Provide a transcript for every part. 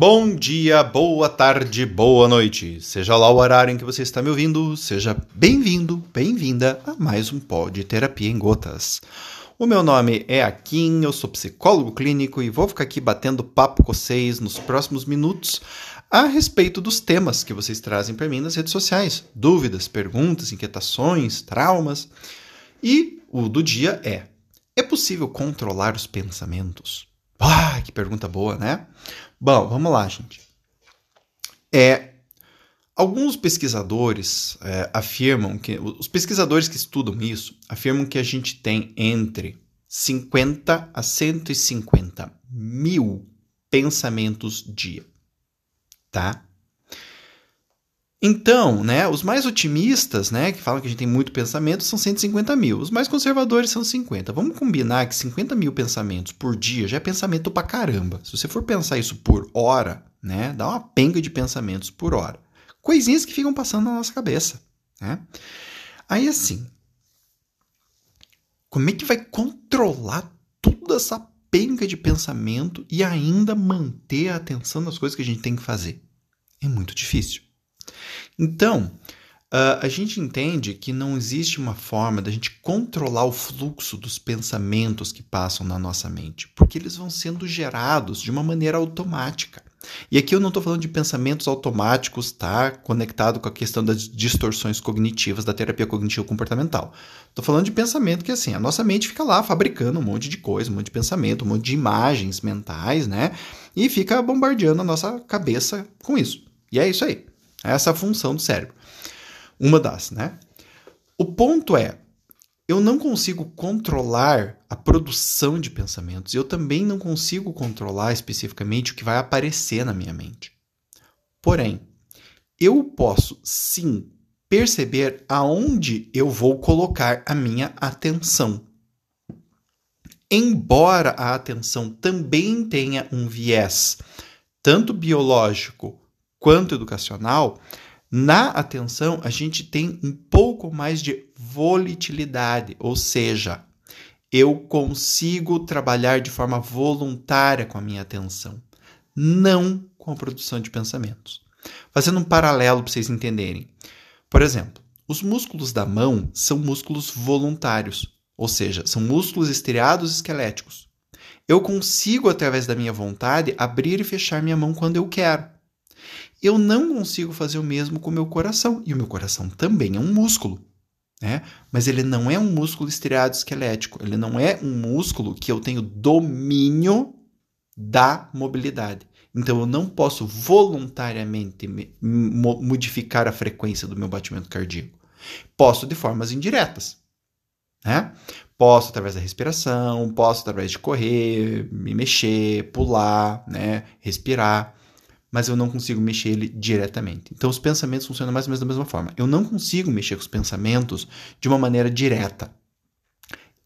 Bom dia, boa tarde, boa noite. Seja lá o horário em que você está me ouvindo, seja bem-vindo, bem-vinda a mais um Pod Terapia em Gotas. O meu nome é Akin, eu sou psicólogo clínico e vou ficar aqui batendo papo com vocês nos próximos minutos a respeito dos temas que vocês trazem para mim nas redes sociais. Dúvidas, perguntas, inquietações, traumas. E o do dia é: é possível controlar os pensamentos? Ah, que pergunta boa, né? Bom, vamos lá, gente. É, alguns pesquisadores é, afirmam que os pesquisadores que estudam isso afirmam que a gente tem entre 50 a 150 mil pensamentos dia, tá? Então, né, os mais otimistas, né, que falam que a gente tem muito pensamento, são 150 mil. Os mais conservadores são 50. Vamos combinar que 50 mil pensamentos por dia já é pensamento pra caramba. Se você for pensar isso por hora, né, dá uma penga de pensamentos por hora. Coisinhas que ficam passando na nossa cabeça, né? Aí assim, como é que vai controlar toda essa penga de pensamento e ainda manter a atenção nas coisas que a gente tem que fazer? É muito difícil. Então, uh, a gente entende que não existe uma forma da gente controlar o fluxo dos pensamentos que passam na nossa mente, porque eles vão sendo gerados de uma maneira automática. E aqui eu não estou falando de pensamentos automáticos, tá? Conectado com a questão das distorções cognitivas da terapia cognitivo comportamental. Estou falando de pensamento que assim, a nossa mente fica lá fabricando um monte de coisa, um monte de pensamento, um monte de imagens mentais, né? E fica bombardeando a nossa cabeça com isso. E é isso aí. Essa é a função do cérebro. Uma das, né? O ponto é, eu não consigo controlar a produção de pensamentos. Eu também não consigo controlar especificamente o que vai aparecer na minha mente. Porém, eu posso sim perceber aonde eu vou colocar a minha atenção. Embora a atenção também tenha um viés, tanto biológico quanto educacional, na atenção a gente tem um pouco mais de volatilidade, ou seja, eu consigo trabalhar de forma voluntária com a minha atenção, não com a produção de pensamentos. Fazendo um paralelo para vocês entenderem. Por exemplo, os músculos da mão são músculos voluntários, ou seja, são músculos estriados esqueléticos. Eu consigo, através da minha vontade, abrir e fechar minha mão quando eu quero eu não consigo fazer o mesmo com o meu coração. E o meu coração também é um músculo. Né? Mas ele não é um músculo estriado esquelético. Ele não é um músculo que eu tenho domínio da mobilidade. Então eu não posso voluntariamente modificar a frequência do meu batimento cardíaco. Posso de formas indiretas. Né? Posso através da respiração, posso através de correr, me mexer, pular, né? respirar mas eu não consigo mexer ele diretamente. Então os pensamentos funcionam mais ou menos da mesma forma. Eu não consigo mexer com os pensamentos de uma maneira direta.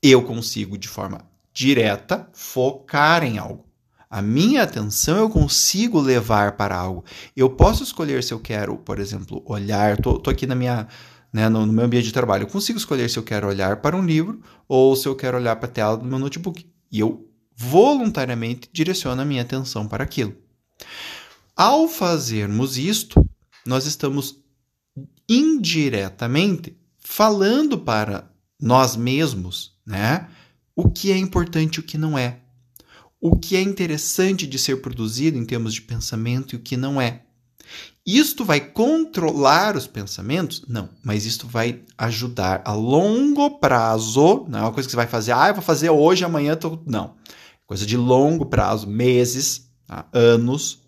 Eu consigo de forma direta focar em algo. A minha atenção eu consigo levar para algo. Eu posso escolher se eu quero, por exemplo, olhar. Tô, tô aqui na minha, né, no, no meu ambiente de trabalho. Eu consigo escolher se eu quero olhar para um livro ou se eu quero olhar para a tela do meu notebook. E eu voluntariamente direciono a minha atenção para aquilo. Ao fazermos isto, nós estamos indiretamente falando para nós mesmos, né? O que é importante e o que não é. O que é interessante de ser produzido em termos de pensamento e o que não é. Isto vai controlar os pensamentos? Não, mas isto vai ajudar a longo prazo. Não é uma coisa que você vai fazer, ah, eu vou fazer hoje, amanhã. Tô... Não. Coisa de longo prazo, meses, tá? anos,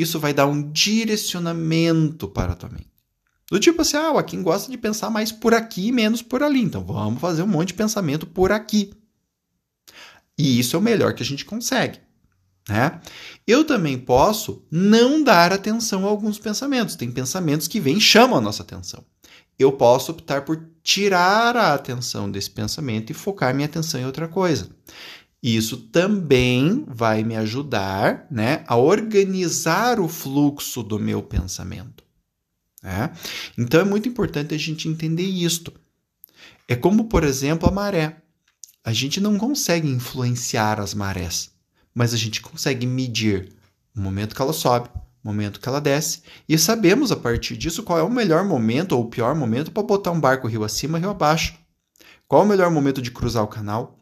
isso vai dar um direcionamento para a tua mente. Do tipo assim, ah, o Akin gosta de pensar mais por aqui e menos por ali. Então vamos fazer um monte de pensamento por aqui. E isso é o melhor que a gente consegue. Né? Eu também posso não dar atenção a alguns pensamentos. Tem pensamentos que vêm e chamam a nossa atenção. Eu posso optar por tirar a atenção desse pensamento e focar minha atenção em outra coisa. Isso também vai me ajudar né, a organizar o fluxo do meu pensamento. Né? Então é muito importante a gente entender isto. É como, por exemplo, a maré. A gente não consegue influenciar as marés, mas a gente consegue medir o momento que ela sobe, o momento que ela desce, e sabemos a partir disso qual é o melhor momento ou o pior momento para botar um barco rio acima, rio abaixo. Qual é o melhor momento de cruzar o canal?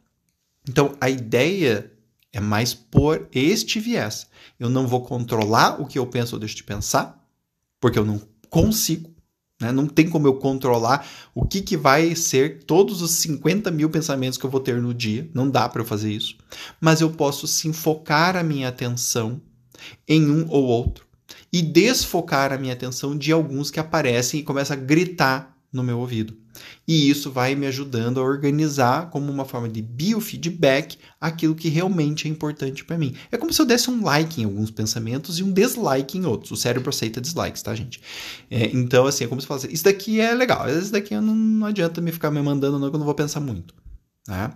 Então, a ideia é mais por este viés. Eu não vou controlar o que eu penso ou deixo de pensar, porque eu não consigo. Né? Não tem como eu controlar o que, que vai ser todos os 50 mil pensamentos que eu vou ter no dia. Não dá para eu fazer isso. Mas eu posso sim focar a minha atenção em um ou outro e desfocar a minha atenção de alguns que aparecem e começam a gritar no meu ouvido. E isso vai me ajudando a organizar como uma forma de biofeedback aquilo que realmente é importante para mim. É como se eu desse um like em alguns pensamentos e um dislike em outros. O cérebro aceita dislikes, tá, gente? É, então, assim, é como se falasse, isso daqui é legal, isso daqui não, não adianta me ficar me mandando, não, que eu não vou pensar muito. Né?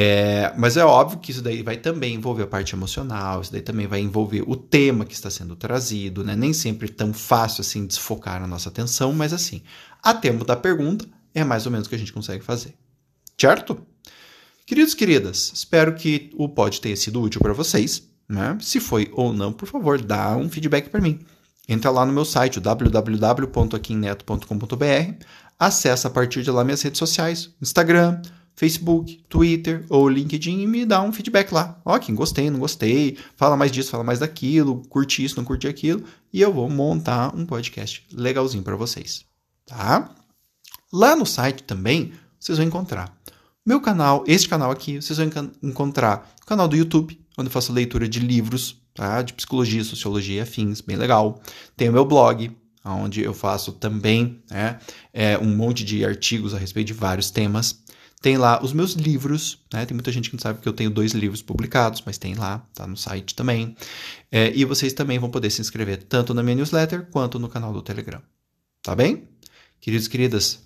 É, mas é óbvio que isso daí vai também envolver a parte emocional, isso daí também vai envolver o tema que está sendo trazido, né? Nem sempre tão fácil assim desfocar a nossa atenção, mas assim, a tempo da pergunta, é mais ou menos o que a gente consegue fazer. Certo? Queridos e queridas, espero que o pod tenha sido útil para vocês. Né? Se foi ou não, por favor, dá um feedback para mim. Entra lá no meu site www.aquinneto.com.br, acessa a partir de lá minhas redes sociais, Instagram, Facebook, Twitter ou LinkedIn e me dá um feedback lá. Ó, quem gostei, não gostei, fala mais disso, fala mais daquilo, curti isso, não curti aquilo, e eu vou montar um podcast legalzinho para vocês, tá? Lá no site também vocês vão encontrar meu canal, este canal aqui, vocês vão encontrar o canal do YouTube, onde eu faço leitura de livros, tá? De psicologia, sociologia e afins, bem legal. Tem o meu blog, onde eu faço também né, é, um monte de artigos a respeito de vários temas. Tem lá os meus livros, né? Tem muita gente que não sabe que eu tenho dois livros publicados, mas tem lá, tá no site também. É, e vocês também vão poder se inscrever tanto na minha newsletter quanto no canal do Telegram. Tá bem? Queridos e queridas,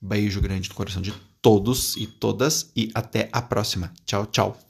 Beijo grande no coração de todos e todas e até a próxima. Tchau, tchau.